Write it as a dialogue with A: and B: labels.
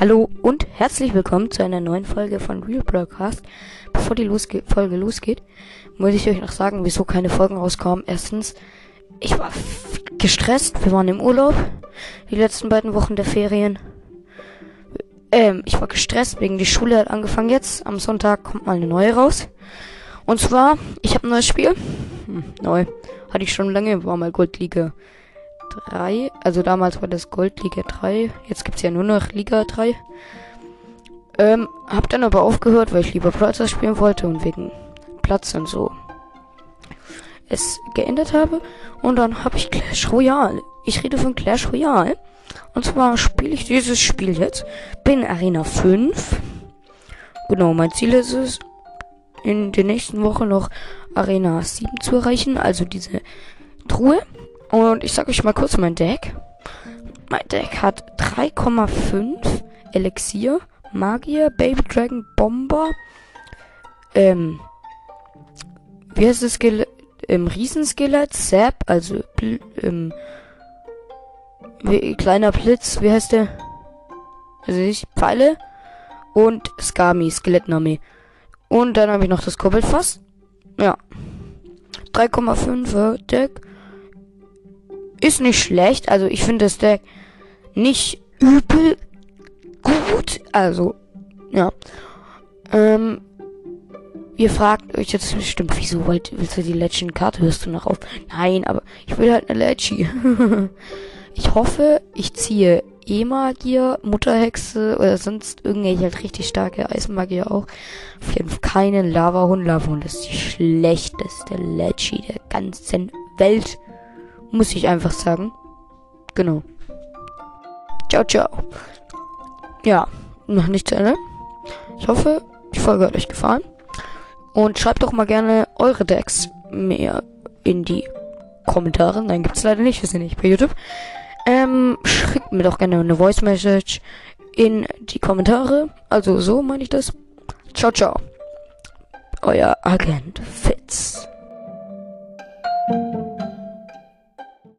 A: Hallo und herzlich willkommen zu einer neuen Folge von Real Broadcast. Bevor die losge Folge losgeht, muss ich euch noch sagen, wieso keine Folgen rauskamen. Erstens, ich war gestresst, wir waren im Urlaub, die letzten beiden Wochen der Ferien. Ähm, ich war gestresst wegen die Schule hat angefangen jetzt. Am Sonntag kommt mal eine neue raus. Und zwar, ich habe ein neues Spiel. Hm, neu. Hatte ich schon lange, war mal Goldliga 3. Also damals war das Goldliga 3. Jetzt gibt's ja nur noch Liga 3. Ähm, hab dann aber aufgehört, weil ich lieber Brawlstars spielen wollte und wegen Platz und so es geändert habe. Und dann habe ich Clash Royale. Ich rede von Clash Royale. Und zwar spiele ich dieses Spiel jetzt. Bin Arena 5. Genau, mein Ziel ist es, in den nächsten Wochen noch Arena 7 zu erreichen. Also diese Truhe. Und ich sage euch mal kurz mein Deck. Mein Deck hat 3,5 Elixier, Magier, Baby Dragon, Bomber, ähm, wie heißt das Skelett? Ähm, Riesenskelett, Zap, also ähm, wie, kleiner Blitz, wie heißt der? Also ich, Pfeile und Skami, Skelettnarmee. Und dann habe ich noch das Koboldfass. Ja. 3,5 Deck. Ist nicht schlecht. Also ich finde das Deck nicht übel gut. Also, ja. Ähm, ihr fragt euch jetzt bestimmt, wieso willst du die Legend-Karte? Hörst du noch auf? Nein, aber ich will halt eine Legend. ich hoffe, ich ziehe E-Magier, Mutterhexe oder sonst irgendwelche halt richtig starke Eismagier auch. Auf jeden Fall keine Lava-Hund. Lava-Hund ist die schlechteste Leggy der ganzen Welt. Muss ich einfach sagen. Genau. Ciao, ciao. Ja, noch nicht zu Ende. Ich hoffe, die Folge hat euch gefallen. Und schreibt doch mal gerne eure Decks mehr in die Kommentare. Nein, gibt's leider nicht. Wir sind nicht bei YouTube. Ähm, schickt mir doch gerne eine Voice Message in die Kommentare. Also so meine ich das. Ciao, ciao. Euer Agent.